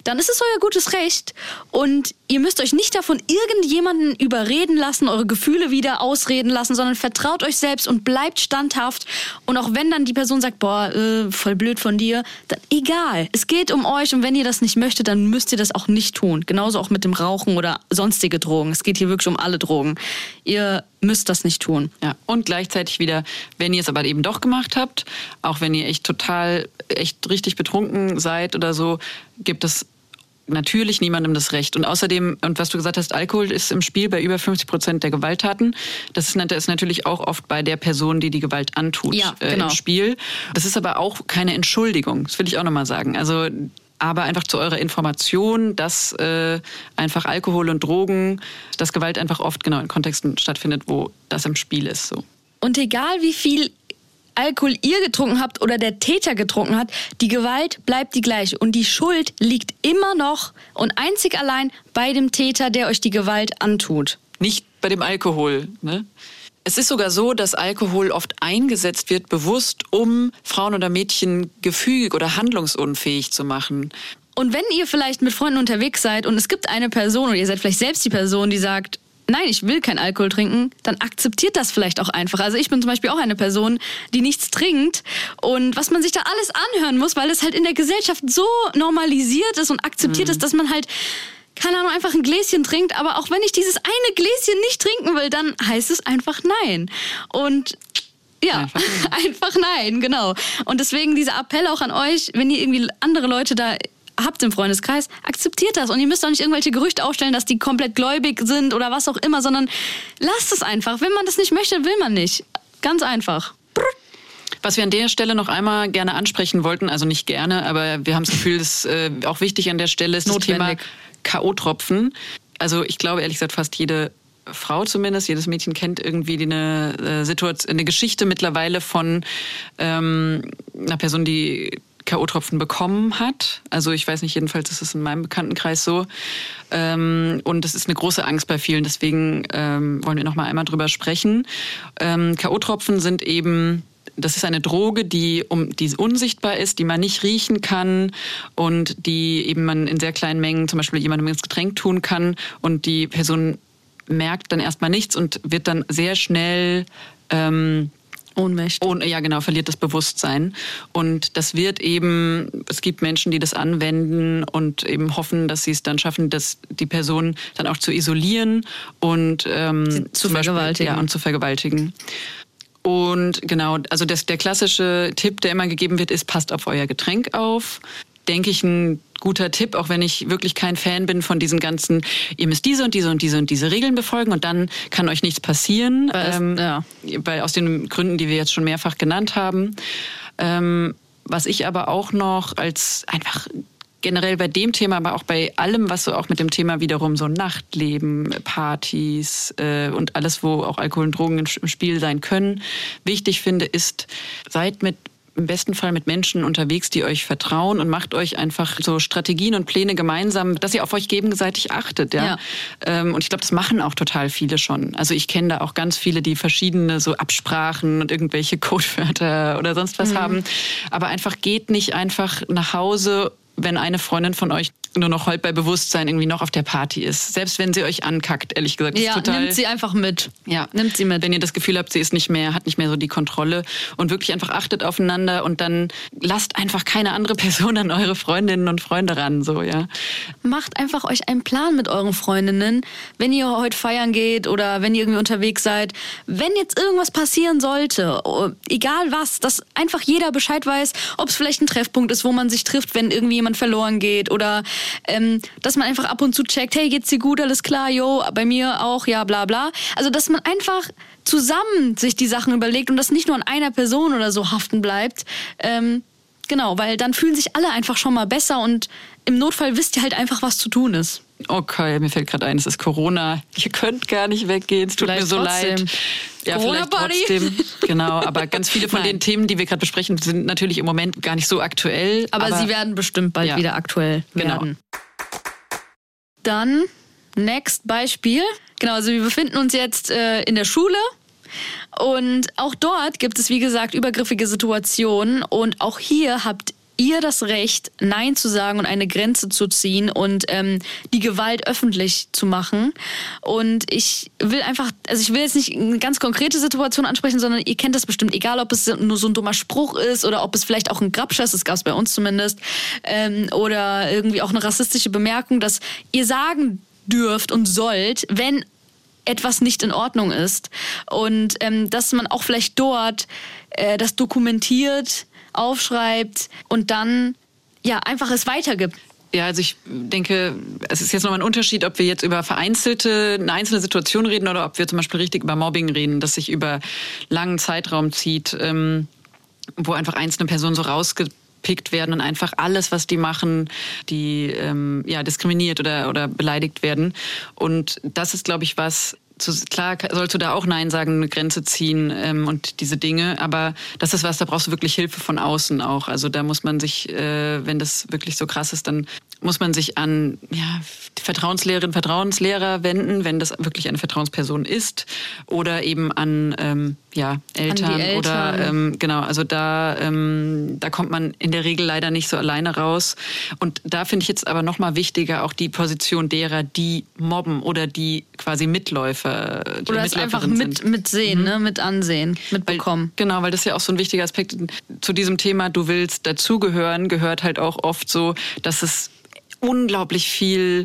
dann ist es euer gutes Recht und ihr müsst euch nicht davon irgendjemanden überreden lassen, eure Gefühle wieder ausreden lassen, sondern vertraut euch selbst und bleibt standhaft. Und auch wenn dann die Person sagt, boah, äh, voll blöd von dir, dann egal. Es geht um euch und wenn ihr das nicht möchtet, dann müsst ihr das auch nicht tun. Genauso auch mit dem Rauchen oder sonstige Drogen. Es geht hier wirklich um alle Drogen. Ihr müsst das nicht tun. Ja, und gleichzeitig wieder, wenn ihr es aber eben doch gemacht habt, auch wenn ihr echt total, echt richtig betrunken seid oder so, gibt es natürlich niemandem das Recht. Und außerdem, und was du gesagt hast, Alkohol ist im Spiel bei über 50 Prozent der Gewalttaten. Das ist, das ist natürlich auch oft bei der Person, die die Gewalt antut, ja, genau. äh, im genau. Spiel. Das ist aber auch keine Entschuldigung. Das will ich auch nochmal sagen. Also aber einfach zu eurer Information, dass äh, einfach Alkohol und Drogen, dass Gewalt einfach oft genau in Kontexten stattfindet, wo das im Spiel ist. So. Und egal wie viel Alkohol ihr getrunken habt oder der Täter getrunken hat, die Gewalt bleibt die gleiche und die Schuld liegt immer noch und einzig allein bei dem Täter, der euch die Gewalt antut. Nicht bei dem Alkohol, ne? Es ist sogar so, dass Alkohol oft eingesetzt wird, bewusst, um Frauen oder Mädchen gefügig oder handlungsunfähig zu machen. Und wenn ihr vielleicht mit Freunden unterwegs seid und es gibt eine Person oder ihr seid vielleicht selbst die Person, die sagt, nein, ich will kein Alkohol trinken, dann akzeptiert das vielleicht auch einfach. Also ich bin zum Beispiel auch eine Person, die nichts trinkt und was man sich da alles anhören muss, weil es halt in der Gesellschaft so normalisiert ist und akzeptiert mhm. ist, dass man halt keine Ahnung, einfach ein Gläschen trinkt, aber auch wenn ich dieses eine Gläschen nicht trinken will, dann heißt es einfach nein. Und ja, einfach nein. einfach nein, genau. Und deswegen dieser Appell auch an euch, wenn ihr irgendwie andere Leute da habt im Freundeskreis, akzeptiert das. Und ihr müsst auch nicht irgendwelche Gerüchte aufstellen, dass die komplett gläubig sind oder was auch immer, sondern lasst es einfach. Wenn man das nicht möchte, will man nicht. Ganz einfach. Was wir an der Stelle noch einmal gerne ansprechen wollten, also nicht gerne, aber wir haben das Gefühl, das äh, auch wichtig an der Stelle ist Notwendig. das Thema K.O.-Tropfen. Also ich glaube ehrlich gesagt, fast jede Frau zumindest, jedes Mädchen kennt irgendwie eine äh, Situation, eine Geschichte mittlerweile von ähm, einer Person, die K.O.-Tropfen bekommen hat. Also ich weiß nicht, jedenfalls ist es in meinem Bekanntenkreis so. Ähm, und es ist eine große Angst bei vielen. Deswegen ähm, wollen wir noch mal einmal drüber sprechen. Ähm, K.O.-Tropfen sind eben das ist eine Droge, die, um, die unsichtbar ist, die man nicht riechen kann und die eben man in sehr kleinen Mengen zum Beispiel jemandem ins Getränk tun kann und die Person merkt dann erstmal nichts und wird dann sehr schnell ähm, Ohnmächtig. Ohn, ja, genau, verliert das Bewusstsein. Und das wird eben, es gibt Menschen, die das anwenden und eben hoffen, dass sie es dann schaffen, dass die Person dann auch zu isolieren und ähm, zu vergewaltigen. Beispiel, ja, und zu vergewaltigen. Und genau, also das, der klassische Tipp, der immer gegeben wird, ist, passt auf euer Getränk auf. Denke ich, ein guter Tipp, auch wenn ich wirklich kein Fan bin von diesen ganzen, ihr müsst diese und diese und diese und diese Regeln befolgen und dann kann euch nichts passieren. Weil, ähm, ja. weil aus den Gründen, die wir jetzt schon mehrfach genannt haben. Ähm, was ich aber auch noch als einfach generell bei dem Thema, aber auch bei allem, was so auch mit dem Thema wiederum so Nachtleben, Partys äh, und alles, wo auch Alkohol und Drogen im Spiel sein können, wichtig finde, ist, seid mit im besten Fall mit Menschen unterwegs, die euch vertrauen und macht euch einfach so Strategien und Pläne gemeinsam, dass ihr auf euch gegenseitig achtet. Ja? ja. Ähm, und ich glaube, das machen auch total viele schon. Also ich kenne da auch ganz viele, die verschiedene so Absprachen und irgendwelche Codewörter oder sonst was mhm. haben. Aber einfach geht nicht einfach nach Hause wenn eine Freundin von euch nur noch heute bei Bewusstsein irgendwie noch auf der Party ist. Selbst wenn sie euch ankackt, ehrlich gesagt. Ja, total, nimmt sie einfach mit. Ja, nimmt sie mit. Wenn ihr das Gefühl habt, sie ist nicht mehr, hat nicht mehr so die Kontrolle und wirklich einfach achtet aufeinander und dann lasst einfach keine andere Person an eure Freundinnen und Freunde ran, so, ja. Macht einfach euch einen Plan mit euren Freundinnen, wenn ihr heute feiern geht oder wenn ihr irgendwie unterwegs seid. Wenn jetzt irgendwas passieren sollte, egal was, dass einfach jeder Bescheid weiß, ob es vielleicht ein Treffpunkt ist, wo man sich trifft, wenn irgendwie jemand verloren geht oder ähm, dass man einfach ab und zu checkt, hey, geht's dir gut, alles klar, jo, bei mir auch, ja, bla bla. Also, dass man einfach zusammen sich die Sachen überlegt und das nicht nur an einer Person oder so haften bleibt. Ähm, genau, weil dann fühlen sich alle einfach schon mal besser und im Notfall wisst ihr halt einfach, was zu tun ist. Okay, mir fällt gerade ein, es ist Corona. Ihr könnt gar nicht weggehen. Es tut vielleicht mir so trotzdem. leid. Ja, Corona vielleicht trotzdem. Genau, aber ganz viele von den Themen, die wir gerade besprechen, sind natürlich im Moment gar nicht so aktuell. Aber, aber sie werden bestimmt bald ja. wieder aktuell genau. werden. Dann, next Beispiel. Genau, also wir befinden uns jetzt äh, in der Schule. Und auch dort gibt es, wie gesagt, übergriffige Situationen. Und auch hier habt ihr das Recht, Nein zu sagen und eine Grenze zu ziehen und ähm, die Gewalt öffentlich zu machen. Und ich will einfach, also ich will jetzt nicht eine ganz konkrete Situation ansprechen, sondern ihr kennt das bestimmt, egal ob es nur so ein dummer Spruch ist oder ob es vielleicht auch ein Grabscher ist, gab es bei uns zumindest, ähm, oder irgendwie auch eine rassistische Bemerkung, dass ihr sagen dürft und sollt, wenn etwas nicht in Ordnung ist. Und ähm, dass man auch vielleicht dort äh, das dokumentiert, aufschreibt und dann ja einfach es weitergibt. Ja, also ich denke, es ist jetzt nochmal ein Unterschied, ob wir jetzt über vereinzelte, eine einzelne Situation reden oder ob wir zum Beispiel richtig über Mobbing reden, das sich über langen Zeitraum zieht, ähm, wo einfach einzelne Personen so rausgepickt werden und einfach alles, was die machen, die ähm, ja diskriminiert oder oder beleidigt werden. Und das ist, glaube ich, was klar sollst du da auch Nein sagen, eine Grenze ziehen ähm, und diese Dinge, aber das ist was, da brauchst du wirklich Hilfe von außen auch. Also da muss man sich, äh, wenn das wirklich so krass ist, dann muss man sich an ja, Vertrauenslehrerin, Vertrauenslehrer wenden, wenn das wirklich eine Vertrauensperson ist, oder eben an ähm, ja, Eltern, Eltern, oder ähm, genau, also da, ähm, da kommt man in der Regel leider nicht so alleine raus. Und da finde ich jetzt aber nochmal wichtiger auch die Position derer, die mobben oder die quasi Mitläufer. Die oder es einfach mit, mitsehen, mhm. ne? mit ansehen, mitbekommen. Weil, genau, weil das ist ja auch so ein wichtiger Aspekt zu diesem Thema, du willst dazugehören, gehört halt auch oft so, dass es unglaublich viel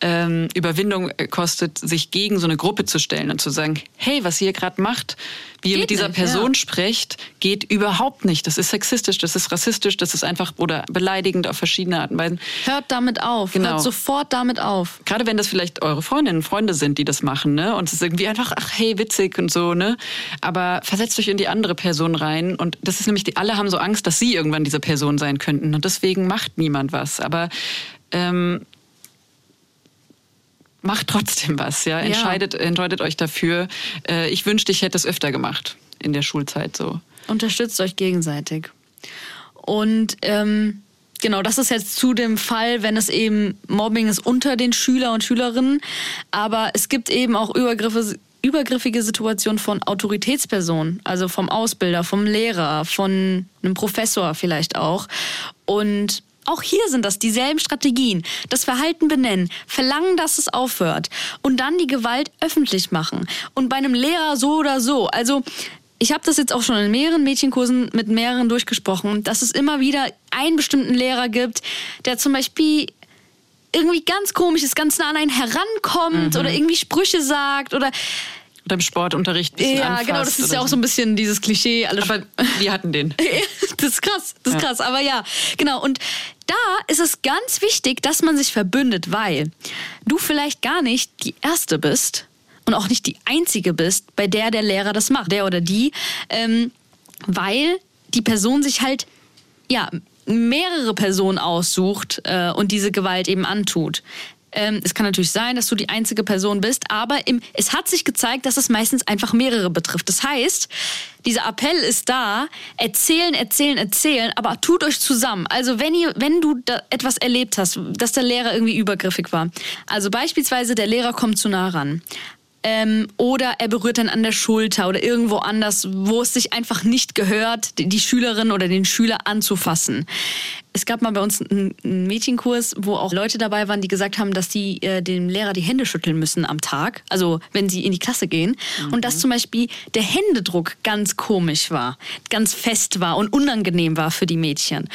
ähm, Überwindung kostet, sich gegen so eine Gruppe zu stellen und zu sagen, hey, was ihr gerade macht, wie ihr mit dieser nicht, Person ja. sprecht, geht überhaupt nicht. Das ist sexistisch, das ist rassistisch, das ist einfach oder beleidigend auf verschiedene Arten und Weisen. Hört damit auf. Genau. Hört sofort damit auf. Gerade wenn das vielleicht eure Freundinnen und Freunde sind, die das machen, ne? Und es ist irgendwie einfach, ach hey, witzig und so, ne? Aber versetzt euch in die andere Person rein. Und das ist nämlich, die alle haben so Angst, dass sie irgendwann diese Person sein könnten. Und deswegen macht niemand was. Aber ähm, macht trotzdem was, ja. Entscheidet, ja. entscheidet euch dafür. Äh, ich wünschte, ich hätte es öfter gemacht in der Schulzeit so. Unterstützt euch gegenseitig. Und ähm, genau, das ist jetzt zu dem Fall, wenn es eben Mobbing ist unter den Schüler und Schülerinnen. Aber es gibt eben auch Übergriffe, übergriffige Situationen von Autoritätspersonen, also vom Ausbilder, vom Lehrer, von einem Professor vielleicht auch. Und auch hier sind das dieselben Strategien. Das Verhalten benennen, verlangen, dass es aufhört und dann die Gewalt öffentlich machen. Und bei einem Lehrer so oder so. Also ich habe das jetzt auch schon in mehreren Mädchenkursen mit mehreren durchgesprochen, dass es immer wieder einen bestimmten Lehrer gibt, der zum Beispiel irgendwie ganz komisch ist, ganz nah an einen herankommt mhm. oder irgendwie Sprüche sagt oder beim Sportunterricht. Bisschen Ja, anfasst genau, das ist ja auch so ein bisschen dieses Klischee. Alle Aber wir hatten den. das ist krass, das ist Ja. krass. Aber ja, genau. Und da ist es ganz wichtig, dass man sich verbündet, weil du vielleicht gar nicht die Erste bist und auch nicht die Einzige bist, bei der der Lehrer das macht, der oder die, ähm, weil die Person sich halt, ja, mehrere Personen aussucht äh, und diese Gewalt eben antut. Ähm, es kann natürlich sein, dass du die einzige Person bist, aber im, es hat sich gezeigt, dass es meistens einfach mehrere betrifft. Das heißt, dieser Appell ist da, erzählen, erzählen, erzählen, aber tut euch zusammen. Also wenn ihr, wenn du etwas erlebt hast, dass der Lehrer irgendwie übergriffig war. Also beispielsweise der Lehrer kommt zu nah ran. Ähm, oder er berührt dann an der Schulter oder irgendwo anders, wo es sich einfach nicht gehört, die, Schülerin oder den Schüler anzufassen. Es gab mal bei uns einen, Mädchenkurs, wo auch Leute dabei waren, die gesagt haben, dass die äh, dem Lehrer die Hände schütteln müssen am Tag, also wenn sie in die Klasse gehen. Und dass zum Beispiel der Händedruck ganz komisch war, ganz fest war und unangenehm war für die Mädchen.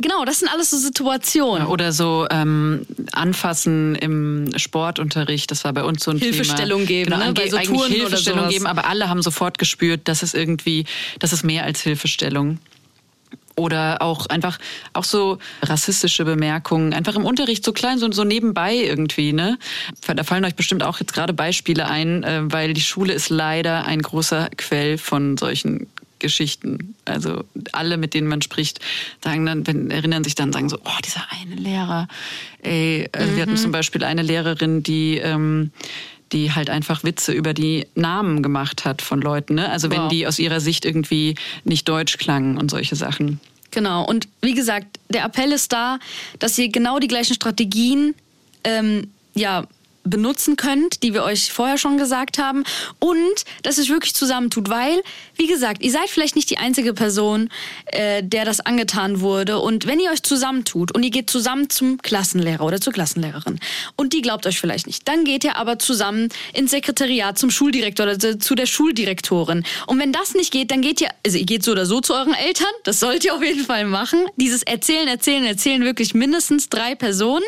Genau, das sind alles so Situationen. Oder so ähm, anfassen im Sportunterricht, das war bei uns so ein Hilfestellung Thema. geben, genau, ne? Bei so Touren oder Hilfestellung sowas. geben, aber alle haben sofort gespürt, dass es irgendwie, das ist mehr als Hilfestellung. Oder auch einfach auch so rassistische Bemerkungen, einfach im Unterricht so klein, so, so nebenbei irgendwie, ne? Da fallen euch bestimmt auch jetzt gerade Beispiele ein, äh, weil die Schule ist leider ein großer Quell von solchen Geschichten. Also alle, mit denen man spricht, sagen dann, wenn, erinnern sich dann, sagen so, oh, dieser eine Lehrer. Ey, äh, wir hatten zum Beispiel eine Lehrerin, die ähm, die halt einfach Witze über die Namen gemacht hat von Leuten. Ne? Also wenn Wow. die aus ihrer Sicht irgendwie nicht deutsch klangen und solche Sachen. Genau. Und wie gesagt, der Appell ist da, dass ihr genau die gleichen Strategien ähm, ja, benutzen könnt, die wir euch vorher schon gesagt haben. Und dass es wirklich zusammentut, weil, wie gesagt, ihr seid vielleicht nicht die einzige Person, äh, der das angetan wurde. Und wenn ihr euch zusammentut und ihr geht zusammen zum Klassenlehrer oder zur Klassenlehrerin und die glaubt euch vielleicht nicht, dann geht ihr aber zusammen ins Sekretariat zum Schuldirektor oder zu- der Schuldirektorin. Und wenn das nicht geht, dann geht ihr, also ihr geht so oder so zu euren Eltern, das sollt ihr auf jeden Fall machen. Dieses Erzählen, Erzählen, Erzählen wirklich mindestens drei Personen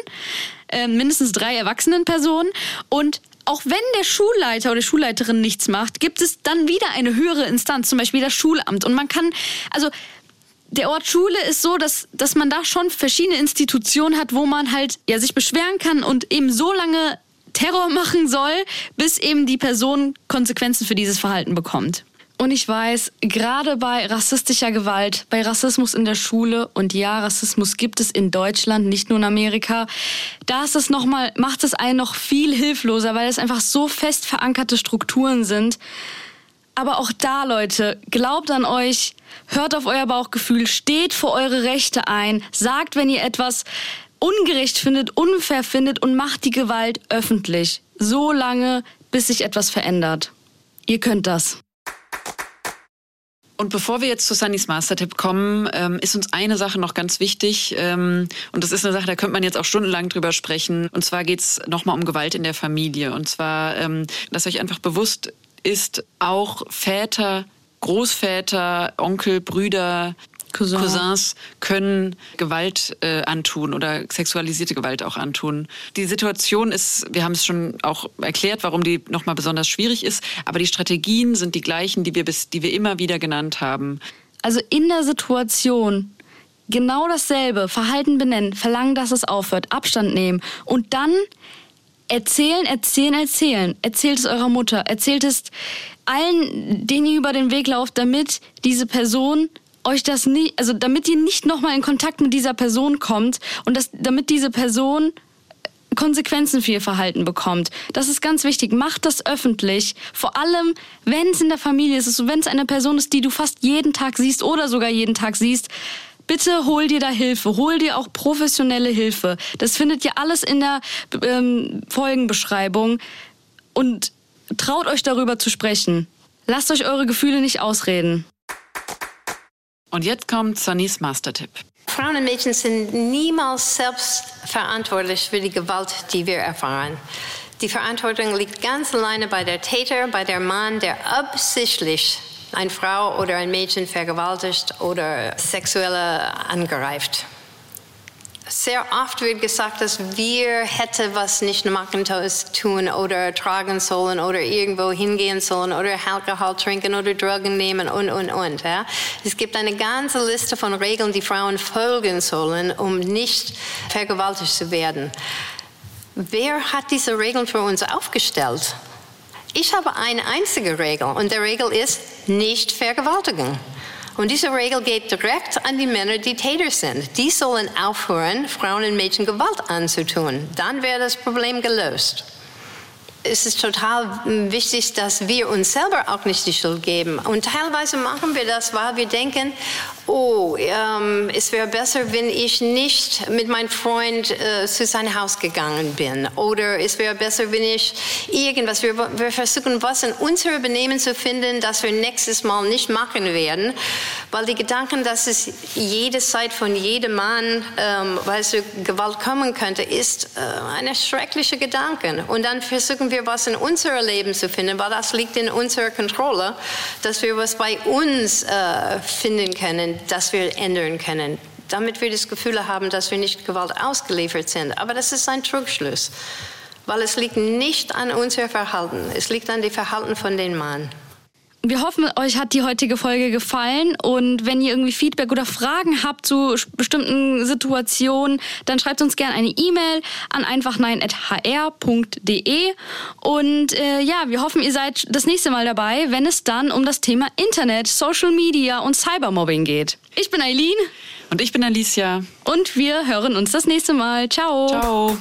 äh, mindestens drei erwachsenen Personen. Und auch wenn der Schulleiter oder Schulleiterin nichts macht, gibt es dann wieder eine höhere Instanz, zum Beispiel das Schulamt. Und man kann, also der Ort Schule ist so, dass, dass man da schon verschiedene Institutionen hat, wo man halt ja, sich beschweren kann und eben so lange Terror machen soll, bis eben die Person Konsequenzen für dieses Verhalten bekommt. Und ich weiß, gerade bei rassistischer Gewalt, bei Rassismus in der Schule, und ja, Rassismus gibt es in Deutschland, nicht nur in Amerika, da ist es noch mal, macht es einen noch viel hilfloser, weil es einfach so fest verankerte Strukturen sind. Aber auch da, Leute, glaubt an euch, hört auf euer Bauchgefühl, steht für eure Rechte ein, sagt, wenn ihr etwas ungerecht findet, unfair findet und macht die Gewalt öffentlich. So lange, bis sich etwas verändert. Ihr könnt das. Und bevor wir jetzt zu Sunnys Master-Tipp kommen, ähm, ist uns eine Sache noch ganz wichtig. Ähm, und das ist eine Sache, da könnte man jetzt auch stundenlang drüber sprechen. Und zwar geht's nochmal um Gewalt in der Familie. Und zwar, ähm, dass euch einfach bewusst ist, auch Väter, Großväter, Onkel, Brüder, Cousin. Cousins können Gewalt äh, antun oder sexualisierte Gewalt auch antun. Die Situation ist, wir haben es schon auch erklärt, warum die nochmal besonders schwierig ist, aber die Strategien sind die gleichen, die wir bis, die wir immer wieder genannt haben. Also in der Situation genau dasselbe, Verhalten benennen, verlangen, dass es aufhört, Abstand nehmen und dann erzählen, erzählen, erzählen. Erzählt es eurer Mutter, erzählt es allen, denen ihr über den Weg lauft, damit diese Person euch das nie, also damit ihr nicht nochmal in Kontakt mit dieser Person kommt und das, damit diese Person Konsequenzen für ihr Verhalten bekommt. Das ist ganz wichtig. Macht das öffentlich. Vor allem, wenn es in der Familie ist, also wenn es eine Person ist, die du fast jeden Tag siehst oder sogar jeden Tag siehst. Bitte hol dir da Hilfe, hol dir auch professionelle Hilfe. Das findet ihr alles in der ähm, Folgenbeschreibung und traut euch darüber zu sprechen. Lasst euch eure Gefühle nicht ausreden. Und jetzt kommt Sunnys Master-Tipp. Frauen und Mädchen sind niemals selbst verantwortlich für die Gewalt, die wir erfahren. Die Verantwortung liegt ganz alleine bei der Täter, bei der Mann, der absichtlich eine Frau oder ein Mädchen vergewaltigt oder sexuell angreift. Sehr oft wird gesagt, dass wir hätte was nicht machen tun oder tragen sollen oder irgendwo hingehen sollen oder Alkohol trinken oder Drogen nehmen und, und, und. Ja? Es gibt eine ganze Liste von Regeln, die Frauen folgen sollen, um nicht vergewaltigt zu werden. Wer hat diese Regeln für uns aufgestellt? Ich habe eine einzige Regel und die Regel ist nicht vergewaltigen. Und diese Regel geht direkt an die Männer, die Täter sind. Die sollen aufhören, Frauen und Mädchen Gewalt anzutun. Dann wäre das Problem gelöst es ist total wichtig, dass wir uns selber auch nicht die Schuld geben. Und teilweise machen wir das, weil wir denken, oh, ähm, es wäre besser, wenn ich nicht mit meinem Freund äh, zu seinem Haus gegangen bin. Oder es wäre besser, wenn ich irgendwas, wir, wir versuchen, was in unserem Benehmen zu finden, das wir nächstes Mal nicht machen werden. Weil die Gedanken, dass es jede Zeit von jedem Mann, ähm, weil es Gewalt kommen könnte, ist äh, eine schreckliche Gedanke. Und dann versuchen wir, was in unserem Leben zu finden, weil das liegt in unserer Kontrolle, dass wir was bei uns äh, finden können, das wir ändern können, damit wir das Gefühl haben, dass wir nicht Gewalt ausgeliefert sind. Aber das ist ein Trugschluss, weil es liegt nicht an unser Verhalten, es liegt an dem Verhalten von den Mann. Wir hoffen, euch hat die heutige Folge gefallen und wenn ihr irgendwie Feedback oder Fragen habt zu bestimmten Situationen, dann schreibt uns gerne eine E-Mail an einfachnein.hr.de und äh, ja, wir hoffen, ihr seid das nächste Mal dabei, wenn es dann um das Thema Internet, Social Media und Cybermobbing geht. Ich bin Eileen und ich bin Alicia und wir hören uns das nächste Mal. Ciao. Ciao.